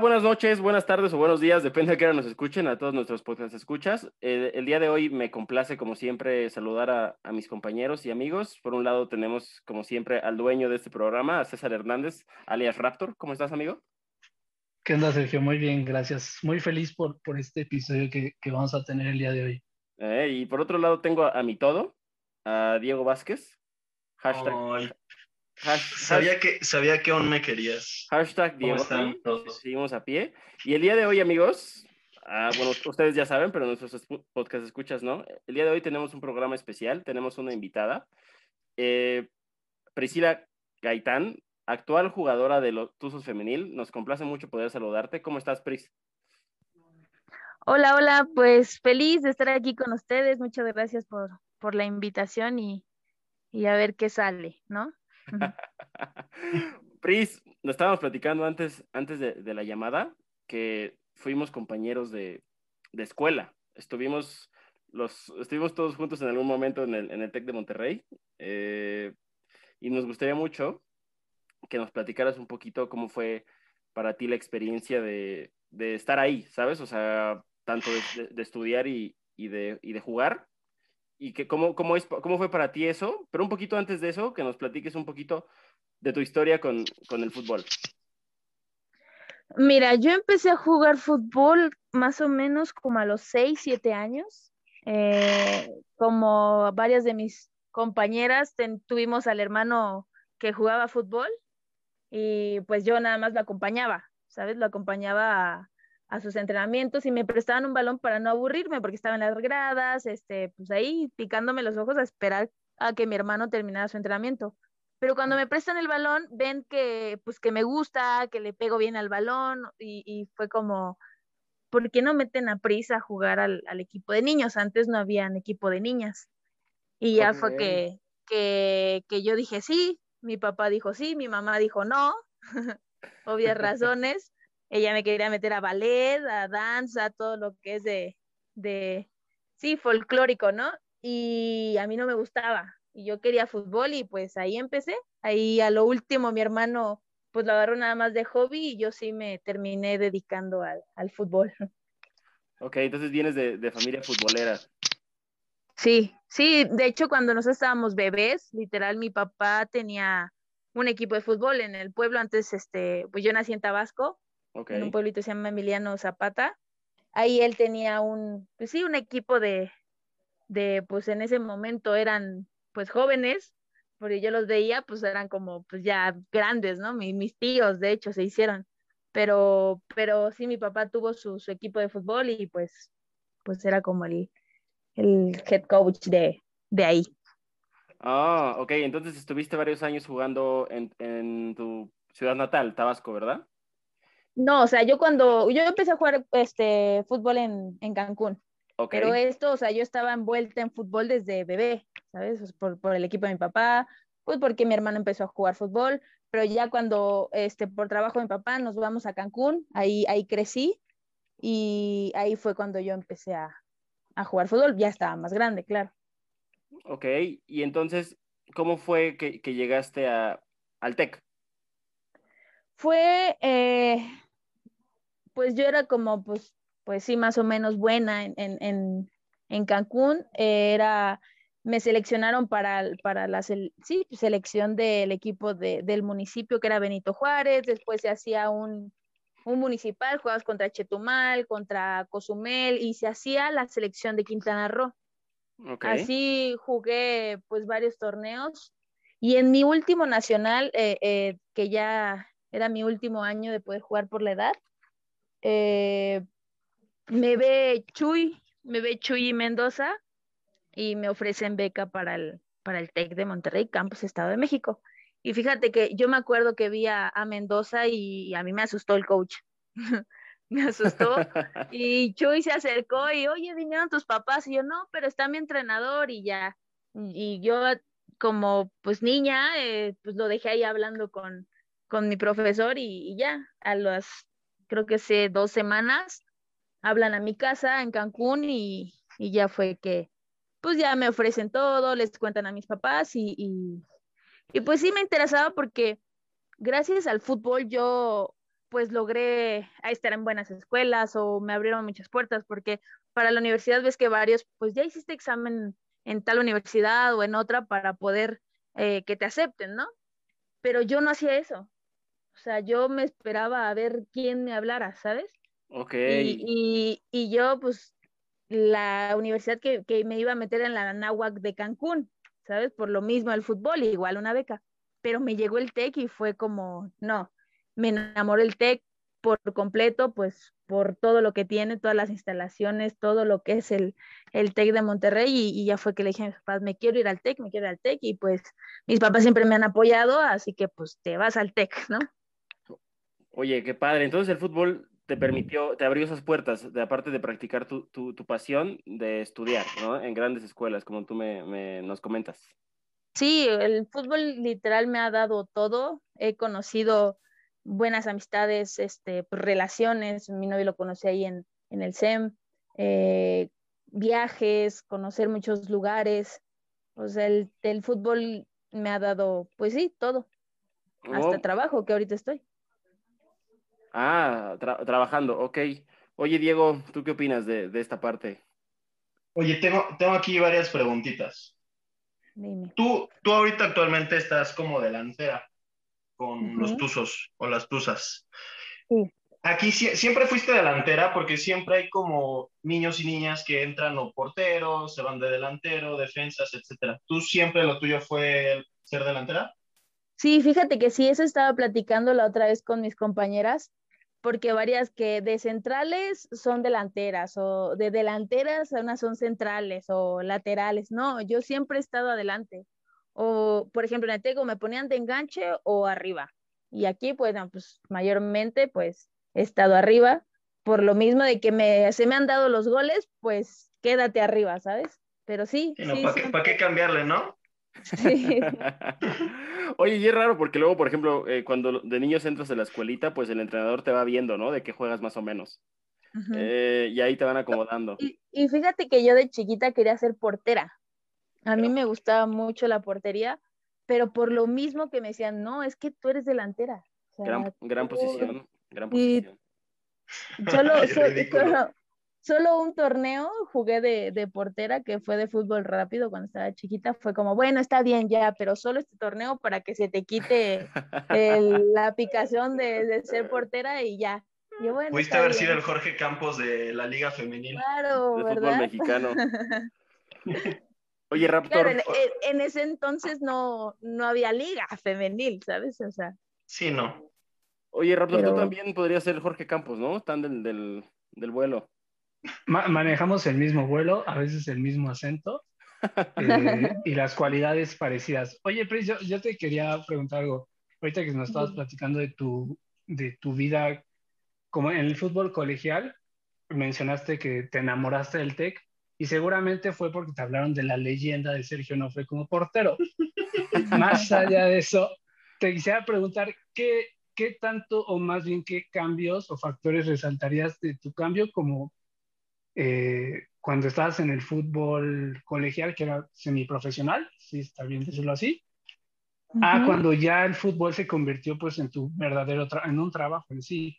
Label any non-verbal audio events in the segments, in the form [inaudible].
Buenas noches, buenas tardes o buenos días, depende de qué hora nos escuchen, a todos nuestros podcast escuchas. El día de hoy me complace, como siempre, saludar a, a, mis compañeros y amigos. Por un lado tenemos, como siempre, al dueño de este programa, a César Hernández, alias Raptor. ¿Cómo estás, amigo? ¿Qué onda, Sergio? Muy bien, gracias. Muy feliz por, por este episodio que, que vamos a tener el día de hoy. Eh, y por otro lado tengo a, a mi todo, a Diego Vázquez. Hashtag, sabía, que, sabía que aún me querías. Hashtag Diego. Seguimos a pie. Y el día de hoy, amigos, ah, bueno, ustedes ya saben, pero nuestros podcast escuchas, ¿no? El día de hoy tenemos un programa especial, tenemos una invitada. Eh, Priscila Gaitán, actual jugadora de los Tuzos Femenil. Nos complace mucho poder saludarte. ¿Cómo estás, Pris? Hola, hola, pues feliz de estar aquí con ustedes. Muchas gracias por, por la invitación y, y a ver qué sale, ¿no? [laughs] Pris, nos estábamos platicando antes, antes de, la llamada que fuimos compañeros de, escuela. Estuvimos, los, estuvimos todos juntos en algún momento en el, en TEC de Monterrey eh, y nos gustaría mucho que nos platicaras un poquito cómo fue para ti la experiencia de, estar ahí, ¿sabes? O sea, tanto de, estudiar y, y de jugar, y que cómo, cómo, es, cómo fue para ti eso, pero un poquito antes de eso, que nos platiques un poquito de tu historia con, con el fútbol. Mira, yo empecé a jugar fútbol más o menos como a los 6, 7 años. Eh, como varias de mis compañeras, tuvimos al hermano que jugaba fútbol y pues yo nada más lo acompañaba, ¿sabes? Lo acompañaba a, a sus entrenamientos y me prestaban un balón para no aburrirme porque estaba en las gradas, este, pues ahí picándome los ojos a esperar a que mi hermano terminara su entrenamiento. Pero cuando me prestan el balón, ven que, pues, que me gusta, que le pego bien al balón y, y fue como, ¿por qué no meten a prisa a jugar al, al, equipo de niños? Antes no había equipo de niñas. Y ya okay. fue que, que, que yo dije sí, mi papá dijo sí, mi mamá dijo no, [laughs] obvias [laughs] razones ella me quería meter a ballet, a danza, todo lo que es de, de, sí, folclórico, ¿no? Y a mí no me gustaba. Y yo quería fútbol y pues ahí empecé. Ahí a lo último mi hermano pues lo agarró nada más de hobby y yo sí me terminé dedicando al, al fútbol. [laughs] Ok, entonces vienes de, de, familia futbolera. Sí, sí, de hecho cuando nosotros estábamos bebés, literal mi papá tenía un equipo de fútbol en el pueblo, antes este, pues yo nací en Tabasco okay. en un pueblito que se llama Emiliano Zapata. Ahí él tenía un, pues sí, un equipo de, de, pues en ese momento eran pues jóvenes, porque yo los veía, pues eran como pues ya grandes, ¿no? mis, mis tíos, de hecho, se hicieron. Pero, pero sí, mi papá tuvo su, su equipo de fútbol y pues, pues era como el, el head coach de, de ahí. Ah, ok, entonces estuviste varios años jugando en, en tu ciudad natal, Tabasco, ¿verdad? No, o sea, yo cuando, yo empecé a jugar este fútbol en, en Cancún. Okay. Pero esto, o sea, yo estaba envuelta en fútbol desde bebé, ¿sabes? Por, por el equipo de mi papá, pues porque mi hermano empezó a jugar fútbol, pero ya cuando, este, por trabajo de mi papá, nos vamos a Cancún, ahí, ahí crecí y ahí fue cuando yo empecé a, a jugar fútbol, ya estaba más grande, claro. Ok, y entonces, ¿cómo fue que, que llegaste a, al TEC? Fue, eh, pues yo era como, pues, pues sí, más o menos buena en, en, en Cancún. Era, me seleccionaron para, para la sí, selección del equipo de, del municipio, que era Benito Juárez. Después se hacía un, un municipal, jugabas contra Chetumal, contra Cozumel, y se hacía la selección de Quintana Roo. Okay. Así jugué pues varios torneos. Y en mi último nacional, eh, eh, que ya era mi último año de poder jugar por la edad, eh, me ve Chuy, me ve Chuy Mendoza y me ofrecen beca para el, para el TEC de Monterrey, Campus Estado de México. Y fíjate que yo me acuerdo que vi a, a Mendoza y, y, a mí me asustó el coach. [laughs] me asustó. [laughs] y Chuy se acercó y, oye, vinieron tus papás. Y yo, no, pero está mi entrenador y ya. Y yo, como pues niña, eh, pues lo dejé ahí hablando con, con mi profesor y, y ya. A las creo que hace dos semanas, hablan a mi casa en Cancún y, y, ya fue que, pues ya me ofrecen todo, les cuentan a mis papás y, y, pues sí me interesaba porque gracias al fútbol yo pues logré estar en buenas escuelas o me abrieron muchas puertas, porque para la universidad ves que varios, pues ya hiciste examen en tal universidad o en otra para poder eh, que te acepten, ¿no? Pero yo no hacía eso. O sea, yo me esperaba a ver quién me hablara, ¿sabes? Ok. Y, y, yo, pues, la universidad que, que, me iba a meter en la Nahuac de Cancún, ¿sabes? Por lo mismo el fútbol, igual una beca. Pero me llegó el TEC y fue como, no, me enamoró el TEC por completo, pues por todo lo que tiene, todas las instalaciones, todo lo que es el, el TEC de Monterrey y, ya fue que le dije a mis papás, me quiero ir al TEC, me quiero ir al TEC y pues mis papás siempre me han apoyado, así que pues te vas al TEC, ¿no? Oye, qué padre. Entonces el fútbol te permitió, te abrió esas puertas, de aparte de practicar tu, tu, tu pasión de estudiar, ¿no? En grandes escuelas, como tú me, me, nos comentas. Sí, el fútbol literal me ha dado todo. He conocido buenas amistades, este, pues, relaciones, mi novio lo conocí ahí en, en el SEM, eh, viajes, conocer muchos lugares, o sea, el, el, fútbol me ha dado, pues sí, todo, hasta oh. trabajo que ahorita estoy. Ah, trabajando, ok. Oye, Diego, ¿tú qué opinas de, de esta parte? Oye, tengo, tengo aquí varias preguntitas. Dime. Tú, tú ahorita actualmente estás como delantera con los tuzos o las tuzas. Aquí siempre fuiste delantera porque siempre hay como niños y niñas que entran o porteros, se van de delantero, defensas, etcétera. ¿Tú siempre lo tuyo fue ser delantera? Sí, fíjate que sí, eso estaba platicando la otra vez con mis compañeras, porque varias que de centrales son delanteras o de delanteras unas son centrales o laterales. No, yo siempre he estado adelante o por ejemplo en el Tego me ponían de enganche o arriba. Y aquí, pues, pues mayormente, pues, he estado arriba. Por lo mismo de que me, se me han dado los goles, pues quédate arriba, ¿sabes? Pero sí. ¿Para qué, cambiarle, no? Sí. [laughs] Oye, y es raro porque luego, por ejemplo, eh, cuando de niños entras a la escuelita, pues el entrenador te va viendo, ¿no? De qué juegas más o menos. Eh, y ahí te van acomodando. y, fíjate que yo de chiquita quería ser portera. A mí me gustaba mucho la portería, pero por lo mismo que me decían, no, es que tú eres delantera. gran, gran posición, gran posición. Solo, [laughs] solo, un torneo jugué de, de, portera que fue de fútbol rápido cuando estaba chiquita. Fue como, bueno, está bien ya, pero solo este torneo para que se te quite la picazón de, de, ser portera y ya. Yo, bueno, Pudiste haber sido el Jorge Campos de la Liga Femenil. Claro, de ¿verdad? fútbol mexicano. [laughs] Oye, Raptor. en, ese entonces no, no había liga femenil, ¿sabes? O sea. Sí, no. Oye, Raptor, tú también podrías ser Jorge Campos, ¿no? Están del, del, vuelo. Manejamos el mismo vuelo, a veces el mismo acento eh, [laughs] y las cualidades parecidas. Oye, Pris, yo, te quería preguntar algo. Ahorita que nos estabas platicando de tu, de tu vida como en el fútbol colegial, mencionaste que te enamoraste del TEC y seguramente fue porque te hablaron de la leyenda de Sergio Nofre como portero. [laughs] más allá de eso, te quisiera preguntar qué, qué tanto o más bien qué cambios o factores resaltarías de tu cambio como eh, cuando estabas en el fútbol colegial, que era semiprofesional, si está bien decirlo así, a cuando ya el fútbol se convirtió pues en tu verdadero, en un trabajo en sí.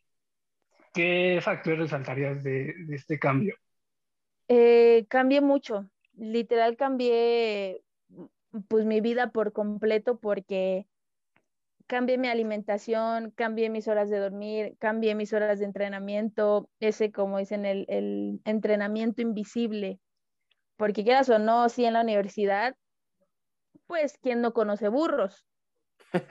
¿Qué factores resaltarías de, de este cambio? Eh, cambié mucho, literal cambié pues mi vida por completo porque cambié mi alimentación, cambié mis horas de dormir, cambié mis horas de entrenamiento, ese como dicen el, el entrenamiento invisible, porque quieras o no, sí en la universidad, pues quién no conoce burros,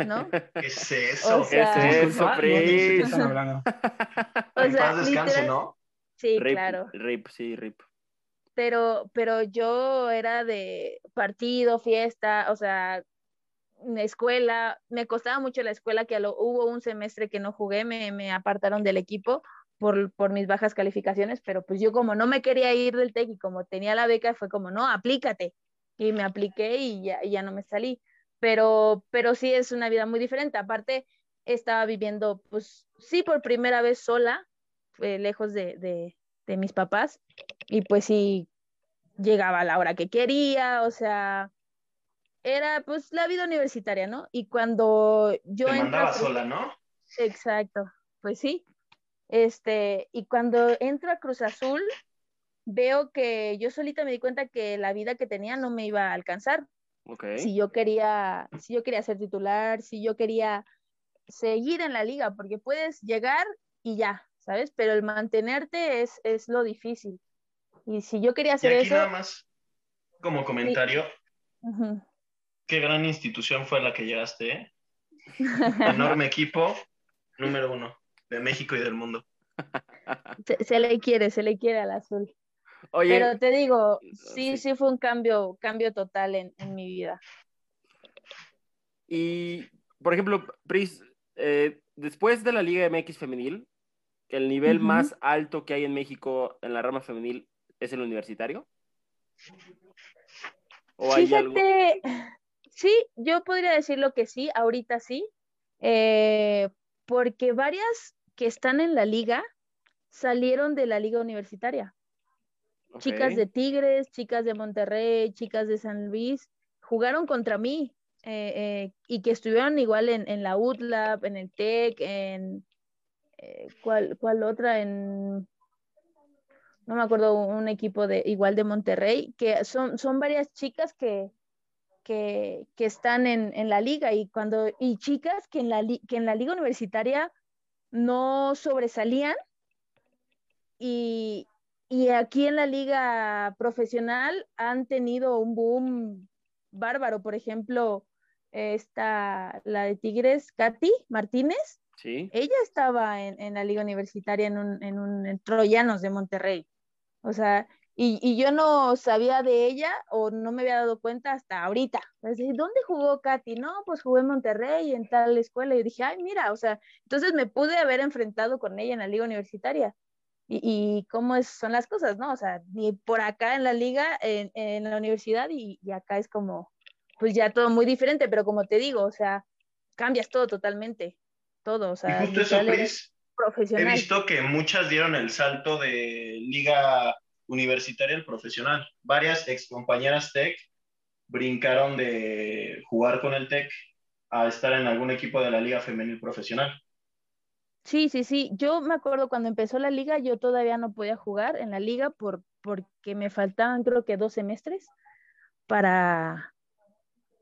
¿no? [laughs] ¿Qué es eso? O sea, ¿Qué es eso, Pris? [laughs] O sea, descanse, ¿no? Sí, Rip, claro. Rip, sí, rip pero, pero yo era de partido, fiesta, o sea, escuela, me costaba mucho la escuela, que lo, hubo un semestre que no jugué, me, me apartaron del equipo por, por, mis bajas calificaciones, pero pues yo como no me quería ir del TEC y como tenía la beca, fue como, no, aplícate. Y me apliqué y ya, ya no me salí. Pero, pero sí es una vida muy diferente. Aparte, estaba viviendo, pues sí, por primera vez sola, eh, lejos de, de, de mis papás y pues sí llegaba a la hora que quería, o sea, era pues la vida universitaria, ¿no? Y cuando yo... Te mandaba sola, ¿no? Exacto. pues sí. Este, y cuando entro a Cruz Azul, veo que yo solita me di cuenta que la vida que tenía no me iba a alcanzar. Si yo quería, si yo quería ser titular, si yo quería seguir en la liga, porque puedes llegar y ya, ¿sabes? Pero el mantenerte es, es lo difícil. Y si yo quería hacer y aquí eso... Nada más, como comentario, qué gran institución fue la que llegaste, ¿eh? Enorme equipo, número uno de México y del mundo. Se, le quiere, se le quiere al azul. Oye, Pero te digo, sí, sí, fue un cambio, cambio total en, mi vida. Y, por ejemplo, Pris, eh, después de la Liga MX femenil, el nivel más alto que hay en México en la rama femenil es el universitario. ¿O Fíjate, sí, yo podría decirlo que sí, ahorita sí, eh, porque varias que están en la liga salieron de la liga universitaria. Chicas de Tigres, chicas de Monterrey, chicas de San Luis, jugaron contra mí eh, eh, y que estuvieron igual en, en la UTLAB, en el TEC, en... ¿cuál, ¿Cuál otra? En no me acuerdo, un equipo de igual de Monterrey, que son, son varias chicas que, que, están en, la liga y cuando y chicas que en la, que en la liga universitaria no sobresalían y, aquí en la liga profesional han tenido un boom bárbaro. Por ejemplo, está la de Tigres, Katy Martínez. Sí. Ella estaba en, la liga universitaria en un, en un en Troyanos de Monterrey. O sea, y, yo no sabía de ella o no me había dado cuenta hasta ahorita. ¿Dónde jugó Katy? No, pues jugué en Monterrey, en tal escuela. Y dije, ay, mira, o sea, entonces me pude haber enfrentado con ella en la liga universitaria. Y, cómo es, son las cosas, ¿no? O sea, ni por acá en la liga, en, la universidad, y, acá es como, pues ya todo muy diferente, pero como te digo, o sea, cambias todo totalmente, todo, o sea, justo eso, He visto que muchas dieron el salto de liga universitaria al profesional. Varias ex compañeras tech brincaron de jugar con el tech a estar en algún equipo de la liga femenil profesional. Sí, sí, sí. Yo me acuerdo cuando empezó la liga, yo todavía no podía jugar en la liga por, porque me faltaban creo que dos semestres para,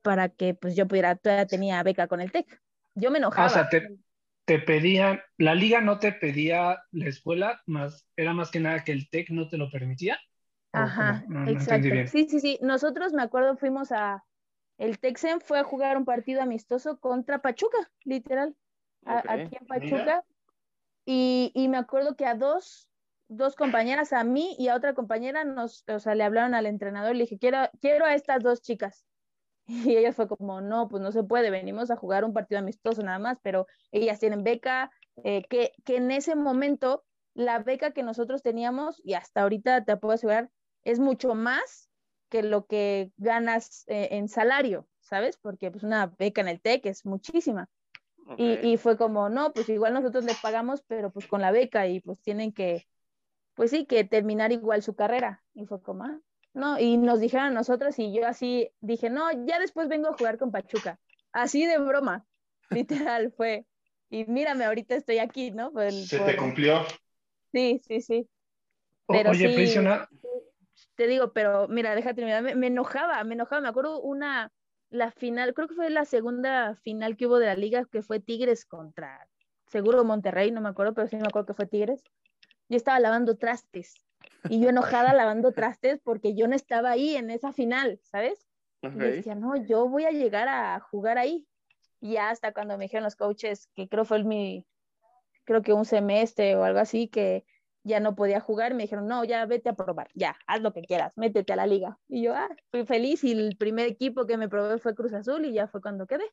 para que pues yo pudiera, todavía tenía beca con el TEC. Yo me enojaba. Ah, te pedían, la liga no te pedía la escuela, más, era más que nada que el TEC no te lo permitía. Ajá, exacto. sí, sí, sí. Nosotros, me acuerdo, fuimos a, el Texen fue a jugar un partido amistoso contra Pachuca, literal, aquí en Pachuca. Y, y, me acuerdo que a dos, dos compañeras, a mí y a otra compañera, nos, o sea, le hablaron al entrenador y le dije, quiero, quiero a estas dos chicas. Y ella fue como, no, pues no se puede, venimos a jugar un partido amistoso nada más, pero ellas tienen beca, eh, que, que en ese momento la beca que nosotros teníamos, y hasta ahorita te puedo asegurar, es mucho más que lo que ganas eh, en salario, ¿sabes? Porque pues una beca en el TEC es muchísima. Y, y, fue como, no, pues igual nosotros le pagamos, pero pues con la beca y pues tienen que, pues sí, que terminar igual su carrera. Y fue como, ah, ¿no? Y nos dijeron a nosotros y yo así dije, no, ya después vengo a jugar con Pachuca. Así de broma, [laughs] literal fue. Y mírame, ahorita estoy aquí, ¿no? Se te cumplió. Sí, sí, sí. Pero Oye, sí, Te digo, pero mira, déjate terminar. Me, me, enojaba, me enojaba. Me acuerdo una, la final, creo que fue la segunda final que hubo de la liga, que fue Tigres contra, seguro Monterrey, no me acuerdo, pero sí me acuerdo que fue Tigres. Yo estaba lavando trastes y yo enojada lavando trastes porque yo no estaba ahí en esa final, ¿sabes? Y decía, no, yo voy a llegar a jugar ahí. Y ya hasta cuando me dijeron los coaches, que creo fue mi, creo que un semestre o algo así, que ya no podía jugar, me dijeron, no, ya vete a probar, ya, haz lo que quieras, métete a la liga. Y yo, ah, fui feliz y el primer equipo que me probé fue Cruz Azul y ya fue cuando quedé.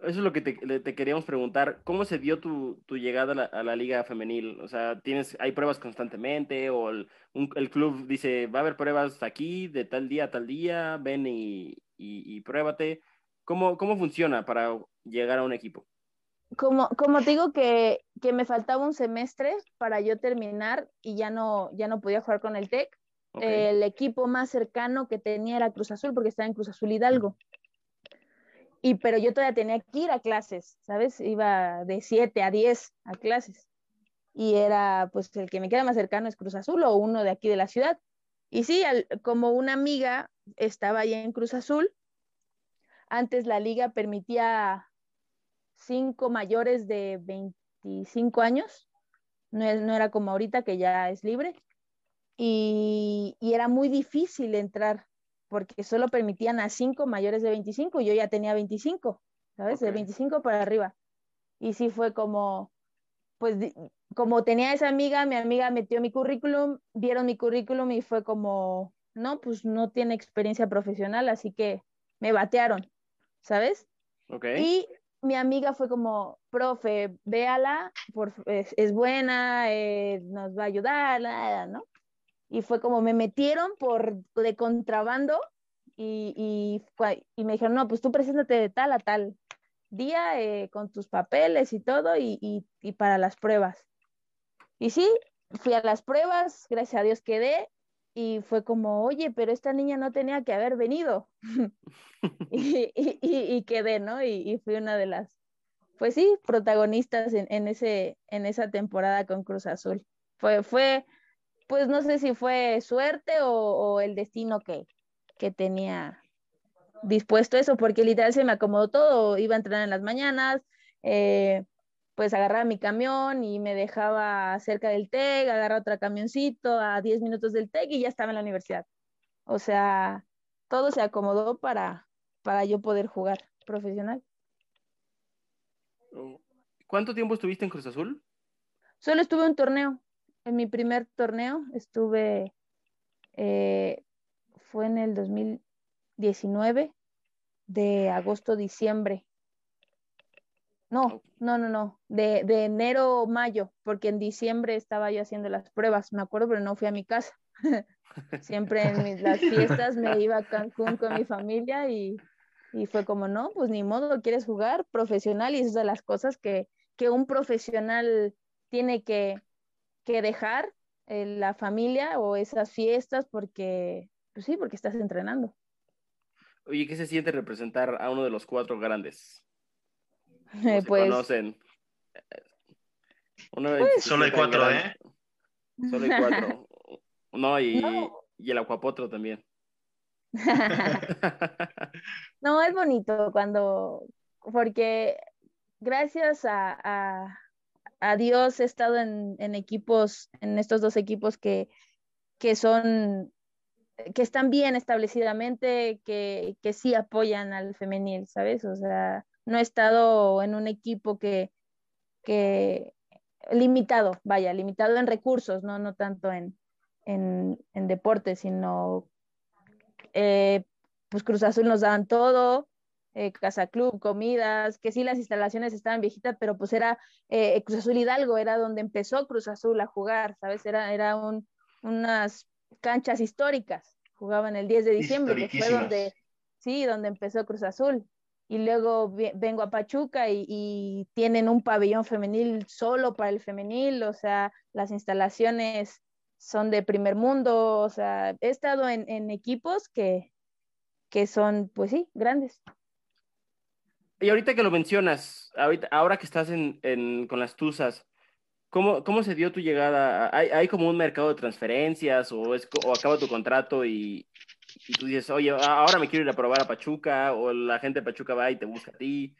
Eso es lo que te, queríamos preguntar. ¿Cómo se dio tu, llegada a la, liga femenil? O sea, ¿tienes, ¿hay pruebas constantemente? ¿O el, club dice, va a haber pruebas aquí de tal día a tal día? Ven y, y, pruébate. ¿Cómo, ¿Cómo funciona para llegar a un equipo? Como, como te digo que, me faltaba un semestre para yo terminar y ya no, ya no podía jugar con el TEC, el equipo más cercano que tenía era Cruz Azul porque estaba en Cruz Azul Hidalgo. Y pero yo todavía tenía que ir a clases, ¿sabes? Iba de 7 a 10 a clases. Y era, pues, el que me queda más cercano es Cruz Azul o uno de aquí de la ciudad. Y sí, como una amiga estaba allá en Cruz Azul, antes la liga permitía cinco mayores de 25 años, no, no era como ahorita que ya es libre, y, y, era muy difícil entrar porque solo permitían a cinco mayores de 25 y yo ya tenía 25, ¿sabes? De 25 para arriba. Y sí fue como, pues como tenía esa amiga, mi amiga metió mi currículum, vieron mi currículum y fue como, no, pues no tiene experiencia profesional, así que me batearon, ¿sabes? Okay. Y mi amiga fue como, profe, véala, por, es, es buena, eh, nos va a ayudar, nada, ¿no? Y fue como me metieron por de contrabando y, y, y, me dijeron, no, pues tú preséntate de tal a tal día eh, con tus papeles y todo y, y, para las pruebas. Y sí, fui a las pruebas, gracias a Dios quedé y fue como, oye, pero esta niña no tenía que haber venido. [laughs] [laughs] y, y, quedé, ¿no? Y, fui una de las, pues sí, protagonistas en, en, ese, en esa temporada con Cruz Azul. Fue, fue, pues no sé si fue suerte o, el destino que, que tenía dispuesto eso, porque literal se me acomodó todo, iba a entrenar en las mañanas, eh, pues agarraba mi camión y me dejaba cerca del TEC, agarraba otro camioncito a 10 minutos del TEC y ya estaba en la universidad. O sea, todo se acomodó para, para yo poder jugar profesional. ¿Cuánto tiempo estuviste en Cruz Azul? Solo estuve un torneo, en mi primer torneo estuve, eh, fue en el 2019, de agosto, diciembre. No, no, no, no, de, de enero, mayo, porque en diciembre estaba yo haciendo las pruebas, me acuerdo, pero no fui a mi casa. [laughs] Siempre en las fiestas me iba a Cancún con mi familia y, y, fue como, no, pues ni modo, quieres jugar profesional y es de las cosas que, que un profesional tiene que, que dejar eh, la familia o esas fiestas porque, pues sí, porque estás entrenando. Oye, ¿qué se siente representar a uno de los cuatro grandes? [laughs] Eh, pues, conocen. Pues, solo hay cuatro, ¿eh? Solo hay cuatro. [laughs] No, y, y el acuapotro también. [laughs] no, es bonito cuando, porque gracias a, a Dios he estado en, equipos, en estos dos equipos que, que son, que están bien establecidamente, que, que sí apoyan al femenil, ¿sabes? O sea, no he estado en un equipo que, que limitado, vaya, limitado en recursos, no, no tanto en, en, en deporte, sino eh, pues Cruz Azul nos daban todo, eh, Casa Club, comidas, que sí las instalaciones estaban viejitas, pero pues era eh, Cruz Azul Hidalgo, era donde empezó Cruz Azul a jugar, ¿sabes? Era, era un, unas canchas históricas, jugaban el 10 de diciembre, que fue donde, sí, donde empezó Cruz Azul. Y luego vengo a Pachuca y, tienen un pabellón femenil solo para el femenil, o sea, las instalaciones son de primer mundo, o sea, he estado en, en equipos que, que son, pues sí, grandes. Y ahorita que lo mencionas, ahorita, ahora que estás en, en, con las Tuzas, ¿cómo, ¿cómo se dio tu llegada? ¿Hay, ¿Hay, como un mercado de transferencias o, es, o acaba tu contrato y, y, tú dices, oye, ahora me quiero ir a probar a Pachuca o la gente de Pachuca va y te busca a ti?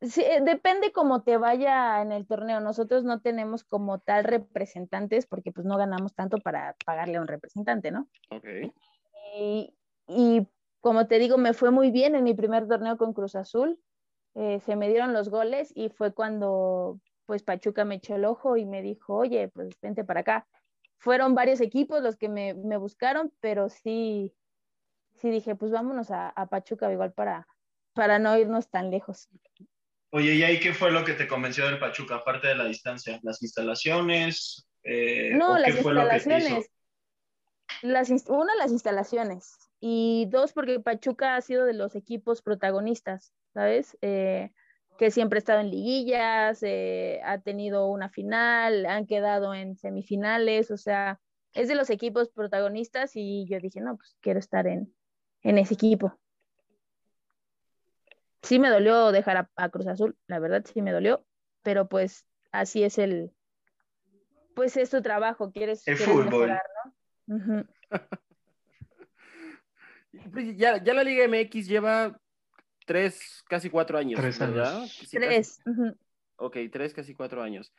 Sí, eh, depende cómo te vaya en el torneo. Nosotros no tenemos como tal representantes porque pues no ganamos tanto para pagarle a un representante, ¿no? Ok. Y, y como te digo, me fue muy bien en mi primer torneo con Cruz Azul. Eh, se me dieron los goles y fue cuando pues Pachuca me echó el ojo y me dijo, oye, pues vente para acá. Fueron varios equipos los que me, buscaron, pero sí, sí dije, pues vámonos a, Pachuca igual para, para no irnos tan lejos. Oye, ¿y ahí qué fue lo que te convenció del Pachuca, aparte de la distancia? ¿Las instalaciones? Eh, no, las instalaciones. Las, una, las instalaciones y dos, porque Pachuca ha sido de los equipos protagonistas, ¿sabes? Eh, que siempre ha estado en liguillas, eh, ha tenido una final, han quedado en semifinales, o sea, es de los equipos protagonistas y yo dije, no, pues quiero estar en, en ese equipo. sí me dolió dejar a, Cruz Azul, la verdad sí me dolió, pero pues así es el, pues es tu trabajo, quieres, el fútbol. ¿no? Pues, [laughs] ya, ya, la Liga MX lleva tres, casi cuatro años, tres ¿verdad? tres. Ok, tres, casi cuatro años.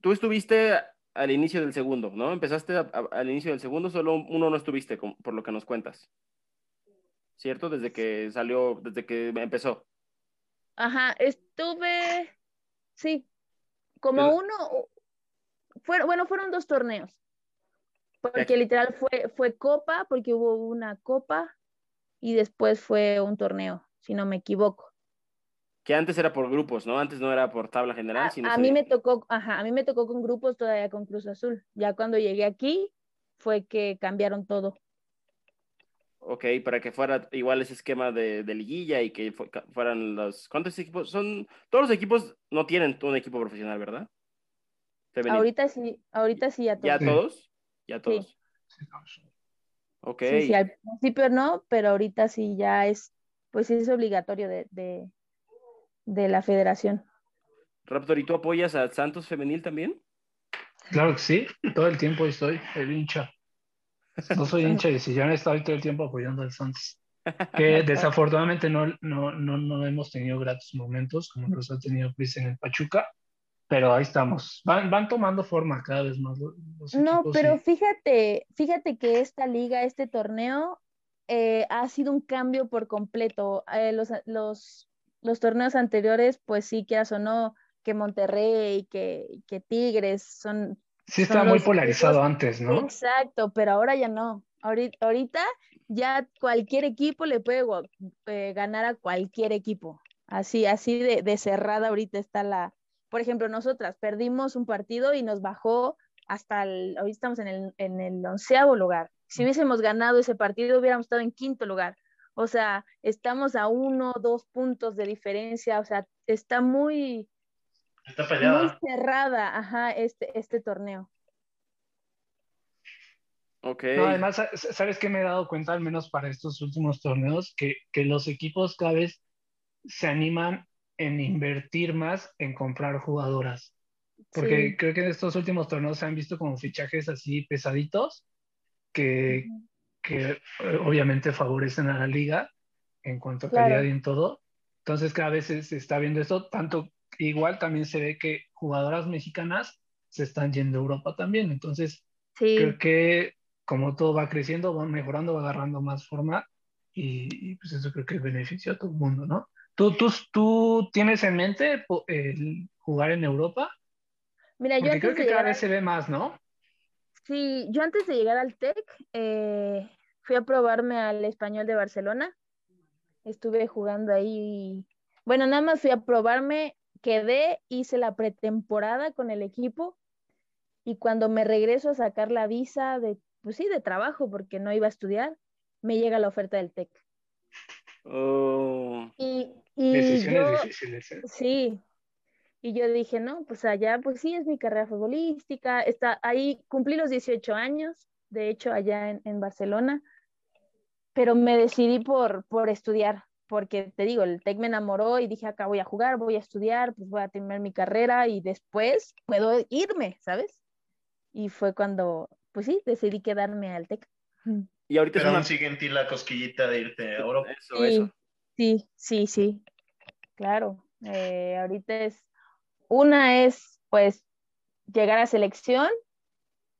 Tú estuviste al inicio del segundo, ¿no? Empezaste al inicio del segundo, solo uno no estuviste, por lo que nos cuentas. ¿Cierto? Desde que salió, desde que empezó. Ajá, estuve, sí, como uno, fueron, bueno, fueron dos torneos. Porque literal fue, fue copa, porque hubo una copa y después fue un torneo, si no me equivoco. Que antes era por grupos, ¿no? Antes no era por tabla general, a, sino... A mí me tocó, ajá, a mí me tocó con grupos todavía con Cruz Azul. Ya cuando llegué aquí fue que cambiaron todo. Ok, para que fuera igual ese esquema de, liguilla y que fueran los... ¿Cuántos equipos? Son... Todos los equipos no tienen un equipo profesional, ¿verdad? Ahorita sí, ahorita sí ya todos. ¿Ya todos? Ya todos. Sí. Ok. Sí, sí, al principio no, pero ahorita sí ya es, pues es obligatorio de, de, la federación. Raptor, ¿y tú apoyas a Santos Femenil también? Claro que sí, todo el tiempo estoy, el hincha. No soy hincha de sillón, estoy todo el tiempo apoyando al Santos. Que [laughs] desafortunadamente no, no, no, no hemos tenido gratos momentos como los ha tenido Chris en el Pachuca, pero ahí estamos. Van, van tomando forma cada vez más. no, pero fíjate, fíjate que esta liga, este torneo, eh, ha sido un cambio por completo. Eh, los, los, los, torneos anteriores, pues sí, quieras o no, que Monterrey, que, que Tigres, son... Sí, estaba muy polarizado antes, ¿no? Exacto, pero ahora ya no. Ahorita, ahorita ya cualquier equipo le puede eh, ganar a cualquier equipo. Así, así de, de cerrada ahorita está la, por ejemplo, nosotras perdimos un partido y nos bajó hasta el, hoy estamos en el, en el onceavo lugar. Si hubiésemos ganado ese partido, hubiéramos estado en quinto lugar. O sea, estamos a uno, dos puntos de diferencia. O sea, está muy, está muy cerrada, ajá, este, este torneo. Ok. además, ¿sabes qué me he dado cuenta, al menos para estos últimos torneos? Que, que los equipos cada vez se animan en invertir más en comprar jugadoras. Porque creo que en estos últimos torneos se han visto como fichajes así pesaditos que, que eh, obviamente favorecen a la liga en cuanto a calidad y en todo. Entonces cada vez se, está viendo esto, tanto igual también se ve que jugadoras mexicanas se están yendo a Europa también. Entonces creo que como todo va creciendo, va mejorando, va agarrando más forma y, y pues eso creo que beneficia a todo el mundo, ¿no? ¿Tú, tú, tú tienes en mente el jugar en Europa? Mira, yo creo que cada vez se ve más, ¿no? Sí, yo antes de llegar al TEC eh, fui a probarme al español de Barcelona. Estuve jugando ahí. Bueno, nada más fui a probarme, quedé, hice la pretemporada con el equipo y cuando me regreso a sacar la visa de, pues sí, de trabajo porque no iba a estudiar, me llega la oferta del TEC. Oh. Y, Decisiones difíciles. ¿eh? Sí. Y yo dije, no, pues allá, pues sí, es mi carrera futbolística. Está, ahí cumplí los 18 años, de hecho, allá en, Barcelona, pero me decidí por, por estudiar, porque te digo, el TEC me enamoró y dije, acá voy a jugar, voy a estudiar, pues voy a terminar mi carrera y después puedo irme, ¿sabes? Y fue cuando, pues sí, decidí quedarme al TEC. Y ahorita Pero aún sigue en ti la cosquillita de irte a Europa. Eso, sí, eso. Sí, sí, sí. Claro. Eh, ahorita es. Una es, pues, llegar a selección.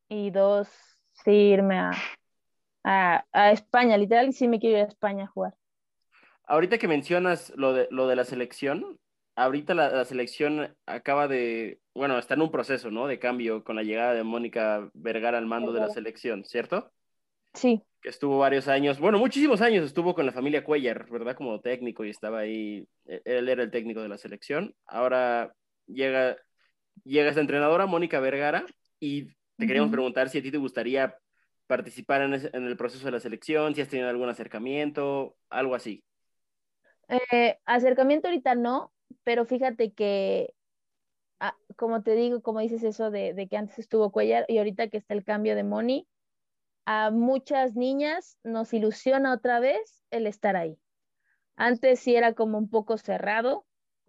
Y dos, sí, irme a, a, España. Literal, sí me quiero ir a España a jugar. Ahorita que mencionas lo de, lo de la selección, ahorita la, la, selección acaba de, bueno, está en un proceso, ¿no? De cambio con la llegada de Mónica Vergara al mando de la selección, ¿cierto? Sí que estuvo varios años, bueno, muchísimos años estuvo con la familia Cuellar, ¿verdad? Como técnico y estaba ahí, e, él era el técnico de la selección. Ahora llega, llega esta entrenadora, Mónica Vergara, y te queríamos preguntar si a ti te gustaría participar en, el proceso de la selección, si has tenido algún acercamiento, algo así. Eh, acercamiento ahorita no, pero fíjate que, ah, como te digo, como dices eso de, de, que antes estuvo Cuellar y ahorita que está el cambio de Moni, a muchas niñas nos ilusiona otra vez el estar ahí. Antes sí era como un poco cerrado,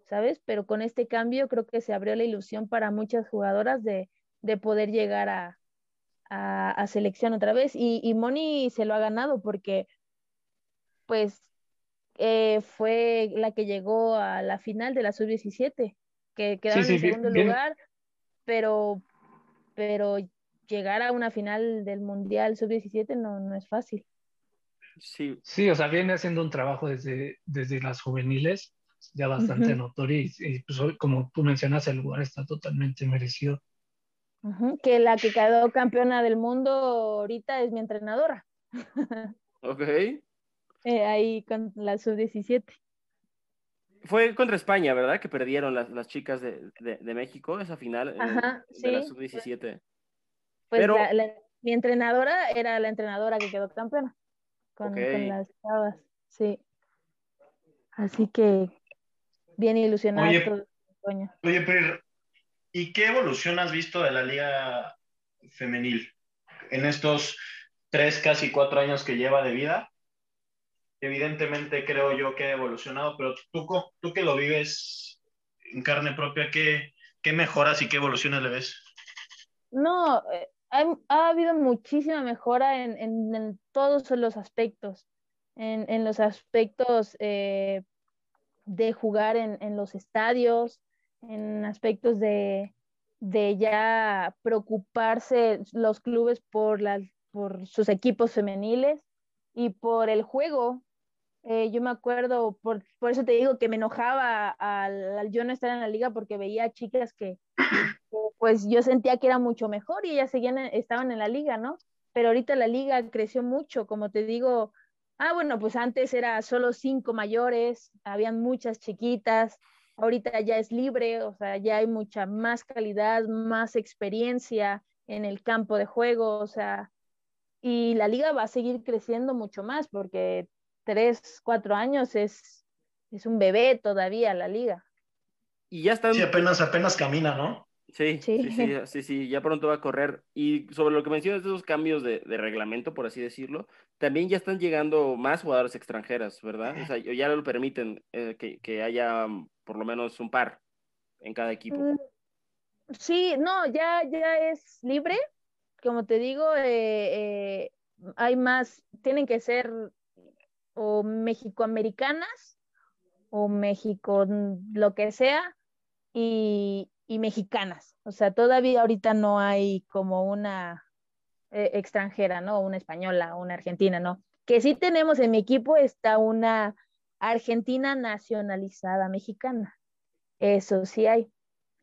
¿sabes? Pero con este cambio creo que se abrió la ilusión para muchas jugadoras de, poder llegar a, a, selección otra vez. Y, y Moni se lo ha ganado porque, pues, eh, fue la que llegó a la final de la sub-17, que quedaron en segundo lugar, pero, pero llegar a una final del Mundial sub-17 no, no es fácil. Sí. sí, o sea, viene haciendo un trabajo desde, desde las juveniles, ya bastante notorio, y, pues como tú mencionas, el lugar está totalmente merecido. Que la que quedó campeona del mundo ahorita es mi entrenadora. ok. [laughs] Eh, ahí con la sub-17. Fue contra España, ¿verdad? Que perdieron las, las chicas de, de, México esa final eh, de la sub-17. Pues Pero... mi entrenadora era la entrenadora que quedó campeona con, las chavas, sí. Así que bien ilusionado. Oye, oye, pero ¿y qué evolución has visto de la liga femenil en estos tres, casi cuatro años que lleva de vida? Evidentemente creo yo que ha evolucionado, pero tú, tú que lo vives en carne propia, ¿qué, qué mejoras y qué evoluciones le ves? No, eh, ha, habido muchísima mejora en, todos los aspectos, en, los aspectos eh, de jugar en, los estadios, en aspectos de, ya preocuparse los clubes por, por sus equipos femeniles y por el juego. Eh, yo me acuerdo, por, eso te digo que me enojaba al, al, yo no estar en la liga porque veía chicas que, pues yo sentía que era mucho mejor y ellas seguían, estaban en la liga, ¿no? Pero ahorita la liga creció mucho, como te digo, ah, bueno, pues antes era solo cinco mayores, habían muchas chiquitas, ahorita ya es libre, o sea, ya hay mucha más calidad, más experiencia en el campo de juego, o sea, y la liga va a seguir creciendo mucho más porque tres, cuatro años es, es un bebé todavía la liga. Y ya está. Sí, apenas, apenas camina, ¿no? Sí, sí, sí, sí, ya pronto va a correr. Y sobre lo que mencionas de esos cambios de, reglamento, por así decirlo, también ya están llegando más jugadores extranjeras, ¿verdad? O sea, ya lo permiten eh, que, haya mm, por lo menos un par en cada equipo. Mm, sí, no, ya, ya es libre. Como te digo, eh, eh, hay más, tienen que ser o mexicoamericanas o México, lo que sea, y, y mexicanas. O sea, todavía ahorita no hay como una eh, extranjera, ¿no? Una española, una argentina, ¿no? Que sí tenemos en mi equipo está una argentina nacionalizada mexicana. Eso sí hay.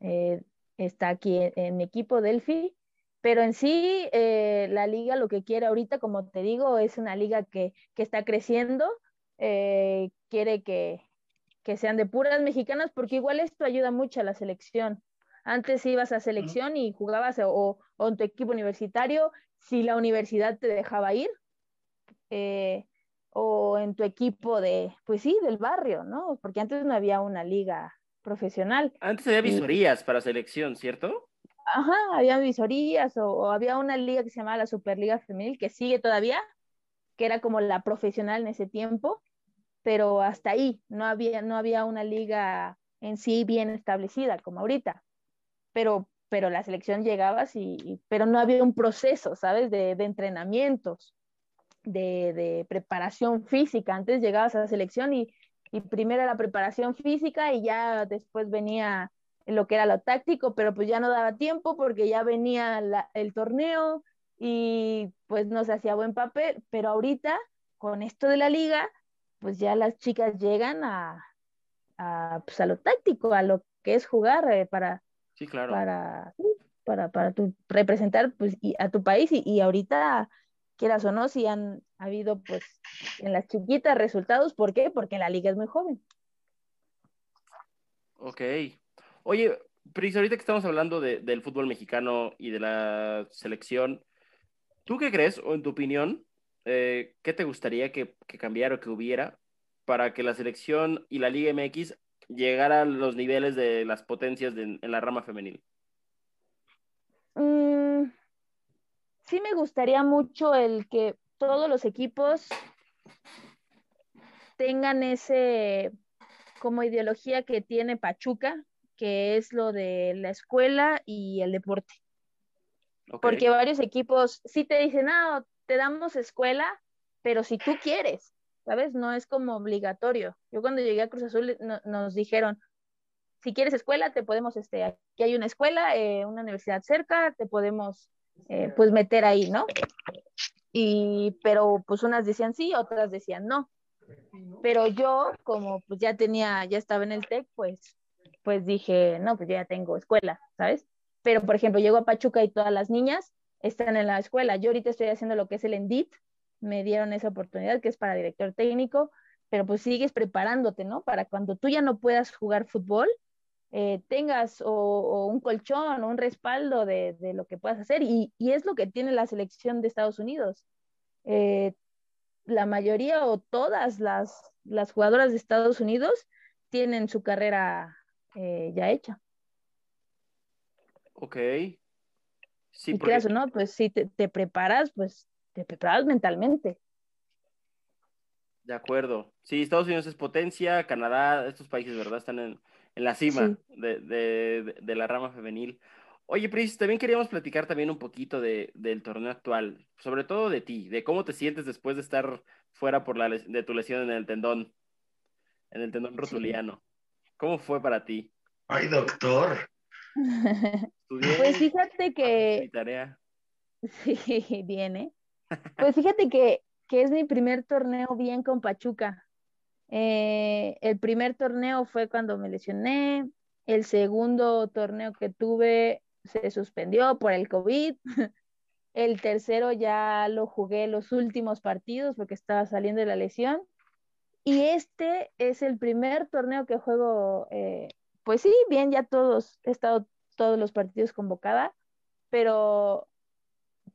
Eh, está aquí en, mi equipo Delphi, pero en sí eh, la liga lo que quiere ahorita, como te digo, es una liga que, que está creciendo, quiere que, que sean de puras mexicanas, porque igual esto ayuda mucho a la selección. Antes ibas a selección y jugabas o, en tu equipo universitario, si la universidad te dejaba ir, eh, o en tu equipo de, pues sí, del barrio, ¿no? Porque antes no había una liga profesional. Antes había visorías para selección, ¿cierto? Ajá, había visorías o, había una liga que se llamaba la Superliga Femenil, que sigue todavía, que era como la profesional en ese tiempo, pero hasta ahí no había, no había una liga en sí bien establecida como ahorita pero, pero la selección llegaba, y, pero no había un proceso, ¿sabes? De, de entrenamientos, de, de, preparación física. Antes llegabas a la selección y, y primero la preparación física y ya después venía lo que era lo táctico, pero pues ya no daba tiempo porque ya venía el torneo y pues no se hacía buen papel, pero ahorita con esto de la liga, pues ya las chicas llegan a, a, pues a lo táctico, a lo que es jugar eh, para, Sí, claro. Para, para, para tu, representar pues, a tu país y, ahorita, quieras o no, si han habido pues en las chiquitas resultados. ¿Por qué? Porque la liga es muy joven. Ok. Oye, Pris, ahorita que estamos hablando del fútbol mexicano y de la selección, ¿tú qué crees, o en tu opinión, eh, qué te gustaría que, que cambiara o que hubiera para que la selección y la Liga MX llegar a los niveles de las potencias en la rama femenil? Mm, sí me gustaría mucho el que todos los equipos tengan ese como ideología que tiene Pachuca, que es lo de la escuela y el deporte. Porque varios equipos sí te dicen, no, te damos escuela, pero si tú quieres, ¿sabes? No es como obligatorio. Yo cuando llegué a Cruz Azul nos dijeron, si quieres escuela, te podemos, este, aquí hay una escuela, eh, una universidad cerca, te podemos, eh, pues, meter ahí, ¿no? Y, pero, pues, unas decían sí, otras decían no. Pero yo, como, pues, ya tenía, ya estaba en el TEC, pues, pues dije, no, pues ya tengo escuela, ¿sabes? Pero, por ejemplo, llego a Pachuca y todas las niñas están en la escuela. Yo ahorita estoy haciendo lo que es el ENDIT, me dieron esa oportunidad que es para director técnico, pero pues sigues preparándote, ¿no? Para cuando tú ya no puedas jugar fútbol, eh, tengas o, un colchón o un respaldo de, lo que puedas hacer. Y, es lo que tiene la selección de Estados Unidos. Eh, la mayoría o todas las, las, jugadoras de Estados Unidos tienen su carrera eh, ya hecha. Ok. Sí, porque... o no, pues si te, te, preparas, pues te preparas mentalmente. De acuerdo. Sí, Estados Unidos es potencia, Canadá, estos países, ¿verdad? Están en, en la cima de, la rama femenil. Oye, Pris, también queríamos platicar también un poquito de, del torneo actual, sobre todo de ti, de cómo te sientes después de estar fuera por la de tu lesión en el tendón, en el tendón rotuliano. ¿Cómo fue para ti? Ay, doctor. pues fíjate que... tarea. [laughs] Sí, bien, ¿eh? Pues fíjate que, que es mi primer torneo bien con Pachuca. Eh, el primer torneo fue cuando me lesioné, el segundo torneo que tuve se suspendió por el COVID, [laughs] el tercero ya lo jugué los últimos partidos porque estaba saliendo de la lesión y este es el primer torneo que juego, eh, pues sí, bien, ya todos, he estado todos los partidos convocada, pero,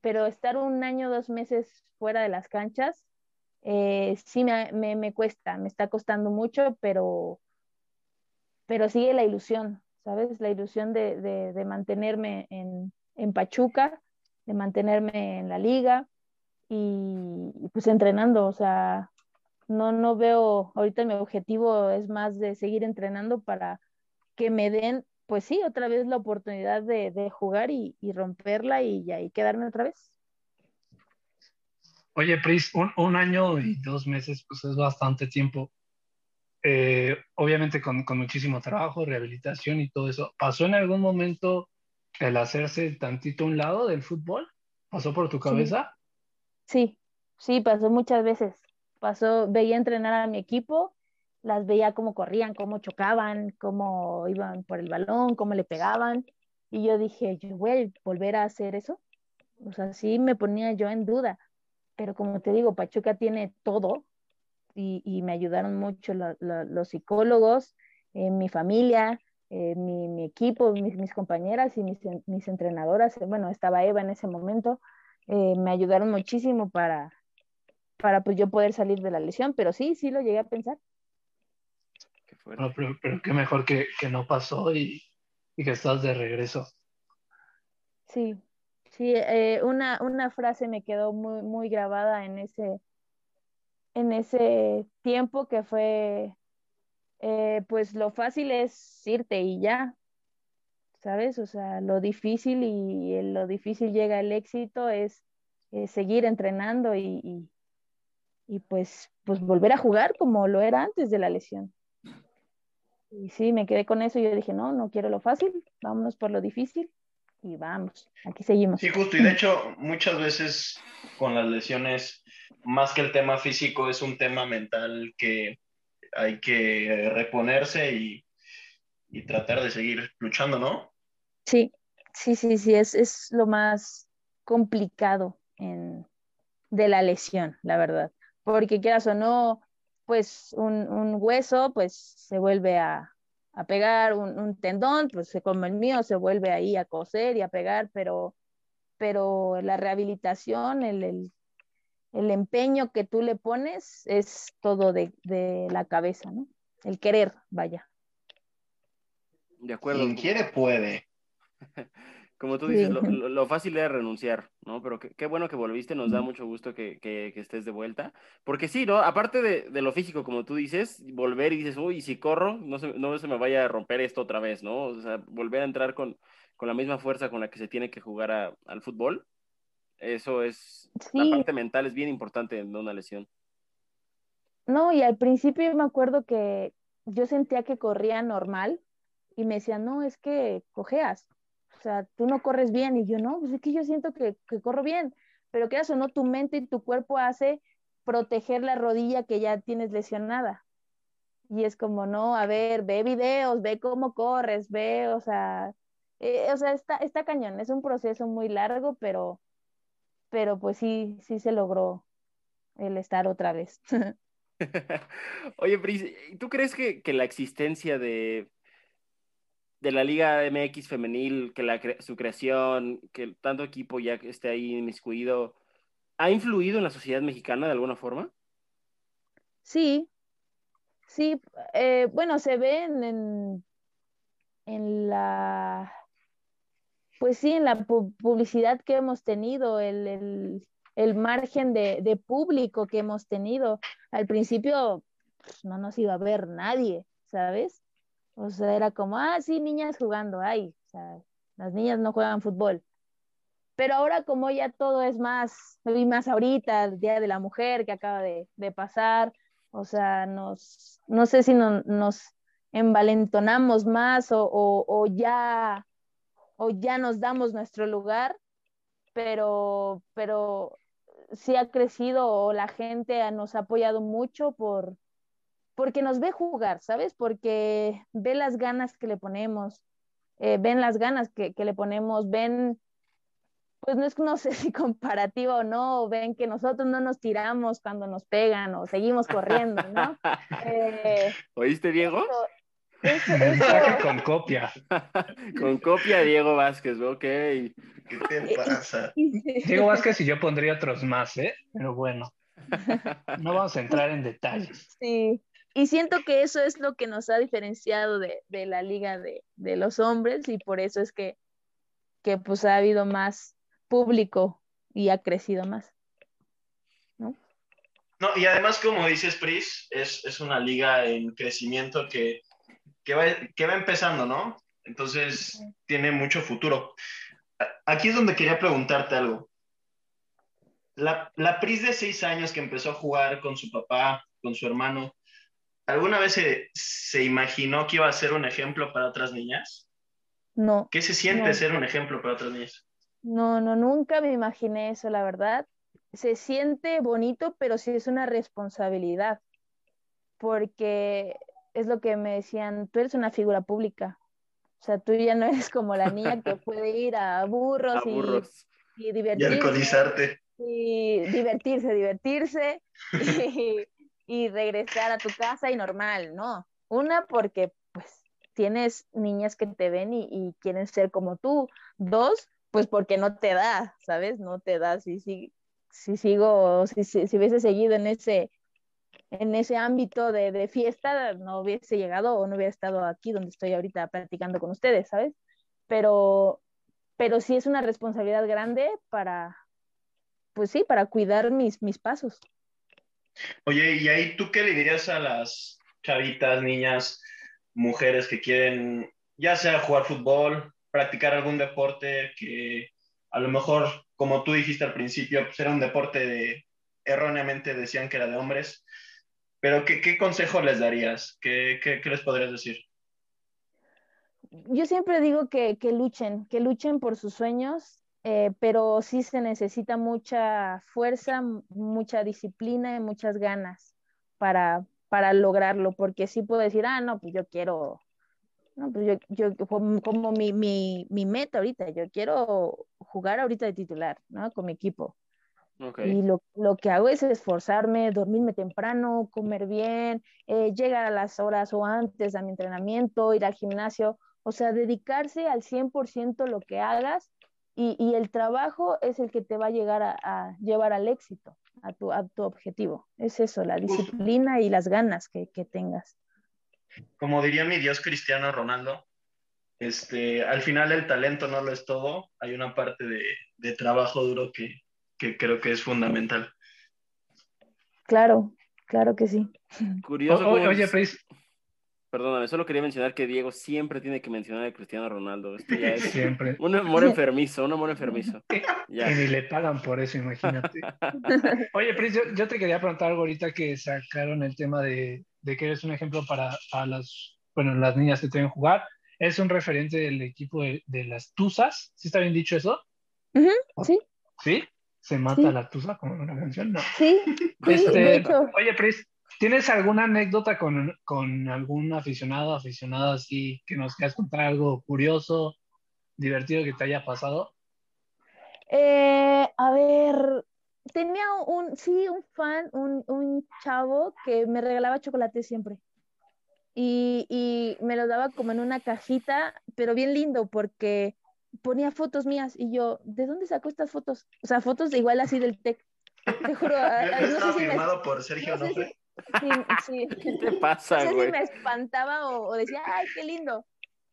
pero estar un año, dos meses fuera de las canchas, eh, sí me, me, cuesta, me está costando mucho, pero, pero sigue la ilusión, ¿sabes? La ilusión de, de, mantenerme en, en, Pachuca, de mantenerme en la liga y, pues entrenando, o sea, no, no veo, ahorita mi objetivo es más de seguir entrenando para que me den, pues sí, otra vez la oportunidad de, de jugar y, y romperla y, y quedarme otra vez. Oye, Pris, un, año y dos meses, pues es bastante tiempo. Eh, obviamente con, muchísimo trabajo, rehabilitación y todo eso. ¿Pasó en algún momento el hacerse tantito un lado del fútbol? ¿Pasó por tu cabeza? Sí, sí, pasó muchas veces. Pasó, veía entrenar a mi equipo, las veía cómo corrían, cómo chocaban, cómo iban por el balón, cómo le pegaban. Y yo dije, yo voy a volver a hacer eso. O sea, sí me ponía yo en duda pero como te digo, Pachuca tiene todo y, me ayudaron mucho los psicólogos, eh, mi familia, eh, mi, equipo, mis, compañeras y mis, entrenadoras, eh, bueno, estaba Eva en ese momento, me ayudaron muchísimo para, para pues yo poder salir de la lesión, pero sí, sí lo llegué a pensar. Pero, pero, qué mejor que, que no pasó y, y, que estás de regreso. Sí, Sí, eh, una, una, frase me quedó muy, muy grabada en ese, en ese tiempo que fue, eh, pues lo fácil es irte y ya, ¿sabes? O sea, lo difícil y, lo difícil llega el éxito es, seguir entrenando y, y, pues, pues volver a jugar como lo era antes de la lesión. Y sí, me quedé con eso y yo dije, no, no quiero lo fácil, vámonos por lo difícil y vamos, aquí seguimos. Sí, justo, y de hecho muchas veces con las lesiones, más que el tema físico, es un tema mental que hay que reponerse y, y tratar de seguir luchando, ¿no? Sí, sí, sí, sí, es, es lo más complicado en, de la lesión, la verdad, porque quieras o no, pues un, un hueso pues se vuelve a, a pegar un, tendón, pues como el mío se vuelve ahí a coser y a pegar, pero, pero la rehabilitación, el, empeño que tú le pones es todo de, la cabeza, ¿no? El querer, vaya. De acuerdo. Quien quiere puede. [laughs] como tú dices, [laughs] lo, fácil era renunciar, ¿no? Pero qué, bueno que volviste, nos da mucho gusto que, estés de vuelta. Porque sí, ¿no? Aparte de, lo físico, como tú dices, volver y dices, uy, si corro, no se, no se me vaya a romper esto otra vez, ¿no? O sea, volver a entrar con, la misma fuerza con la que se tiene que jugar al fútbol, eso es, la parte mental es bien importante en una lesión. No, y al principio me acuerdo que yo sentía que corría normal y me decían, no, es que cojeas o sea, tú no corres bien y yo no, pues es que yo siento que, corro bien, pero que eso no, tu mente y tu cuerpo hace proteger la rodilla que ya tienes lesionada. Y es como, no, a ver, ve videos, ve cómo corres, ve, o sea, eh, o sea, está, está cañón, es un proceso muy largo, pero, pero pues sí, sí se logró el estar otra vez. [laughs] [laughs] Oye, Pris, ¿tú crees que, que la existencia de, de la Liga MX femenil, que la su creación, que tanto equipo ya esté ahí inmiscuido, ¿ha influido en la sociedad mexicana de alguna forma? Sí, sí, eh, bueno, se ven en, en, la, pues sí, en la publicidad que hemos tenido, el, margen de, de, público que hemos tenido. Al principio pues, no nos iba a ver nadie, ¿sabes? O sea, era como, ah, sí, niñas jugando, ay, o sea, las niñas no juegan fútbol. Pero ahora como ya todo es más, vi más ahorita, el Día de la Mujer que acaba de, pasar, o sea, nos, no sé si nos envalentonamos más o, ya, o ya nos damos nuestro lugar, pero, pero sí ha crecido o la gente nos ha apoyado mucho por, porque nos ve jugar, ¿sabes? Porque ve las ganas que le ponemos, eh, ven las ganas que, le ponemos, ven, pues no es, no sé [laughs] si comparativa o no, ven que nosotros no nos tiramos cuando nos pegan o seguimos corriendo, ¿no? [laughs] Eh, ¿Oíste, Diego? [laughs] con copia. con copia, Diego Vázquez, ok. ¿Qué te pasa? Diego Vázquez y yo pondría otros más, ¿eh? Pero bueno. No vamos a entrar en detalles. Sí, y siento que eso es lo que nos ha diferenciado de, la liga de, los hombres y por eso es que, que pues ha habido más público y ha crecido más. ¿no? No, y además, como dices, Pris, es, una liga en crecimiento que, va, que va empezando, ¿no? Entonces, tiene mucho futuro. Aquí es donde quería preguntarte algo. La, la Pris de seis años que empezó a jugar con su papá, con su hermano, ¿Alguna vez se, imaginó que iba a ser un ejemplo para otras niñas? No. ¿Qué se siente ser un ejemplo para otras niñas? No, no, nunca me imaginé eso, la verdad. Se siente bonito, pero sí es una responsabilidad, porque es lo que me decían, tú eres una figura pública. O sea, tú ya no eres como la niña que [laughs] puede ir a burros, Y, divertirse. Y alcoholizarte. Y divertirse, divertirse. [laughs] y, y regresar a tu casa y normal, ¿no? Una, porque pues tienes niñas que te ven y, quieren ser como tú. Dos, pues porque no te da, ¿sabes? No te da. Si, si, si sigo, si, si, hubiese seguido en ese, en ese ámbito de, de, fiesta, no hubiese llegado o no hubiera estado aquí donde estoy ahorita platicando con ustedes, ¿sabes? Pero, pero sí es una responsabilidad grande para, pues sí, para cuidar mis, mis pasos. Oye, y ahí tú qué le dirías a las chavitas, niñas, mujeres que quieren, ya sea jugar fútbol, practicar algún deporte que a lo mejor, como tú dijiste al principio, pues era un deporte de, erróneamente decían que era de hombres, pero ¿qué, consejo les darías? ¿Qué, les podrías decir? Yo siempre digo que, que luchen, que luchen por sus sueños, eh, pero sí se necesita mucha fuerza, mucha disciplina y muchas ganas para, para lograrlo, porque sí puedo decir, ah, no, pues yo quiero, no, pues yo, yo como, mi, mi, mi, meta ahorita, yo quiero jugar ahorita de titular, ¿no? Con mi equipo. Y lo, lo, que hago es esforzarme, dormirme temprano, comer bien, eh, llegar a las horas o antes a mi entrenamiento, ir al gimnasio, o sea, dedicarse al 100% lo que hagas y, el trabajo es el que te va a llegar a, llevar al éxito, a tu, a tu, objetivo. Es eso, la disciplina y las ganas que, tengas. Como diría mi Dios Cristiano Ronaldo, este, al final el talento no lo es todo, hay una parte de, trabajo duro que, creo que es fundamental. Claro, claro que sí. Curioso. oye, Perdóname, solo quería mencionar que Diego siempre tiene que mencionar a Cristiano Ronaldo. Esto ya es siempre. un amor enfermizo, un amor enfermizo. Ya. Y ni le pagan por eso, imagínate. [laughs] Oye, Pris, yo, te quería preguntar algo ahorita que sacaron el tema de, que eres un ejemplo para, las, bueno, las niñas que quieren jugar. Es un referente del equipo de, las Tuzas. ¿Sí está bien dicho eso? sí. ¿Sí? ¿Se mata la Tusa como una canción? No. Sí. Este, oye, Pris, ¿Tienes alguna anécdota con, con algún aficionado, aficionado así, que nos quieras contar algo curioso, divertido que te haya pasado? Eh, a ver, tenía un, sí, un fan, un, un chavo que me regalaba chocolate siempre. Y, y, me lo daba como en una cajita, pero bien lindo porque ponía fotos mías y yo, ¿de dónde sacó estas fotos? O sea, fotos de igual así del TEC. Te juro. [laughs] no firmado por Sergio no Sí, sí. [laughs] ¿Qué te pasa, güey? me espantaba o, decía, ay, qué lindo.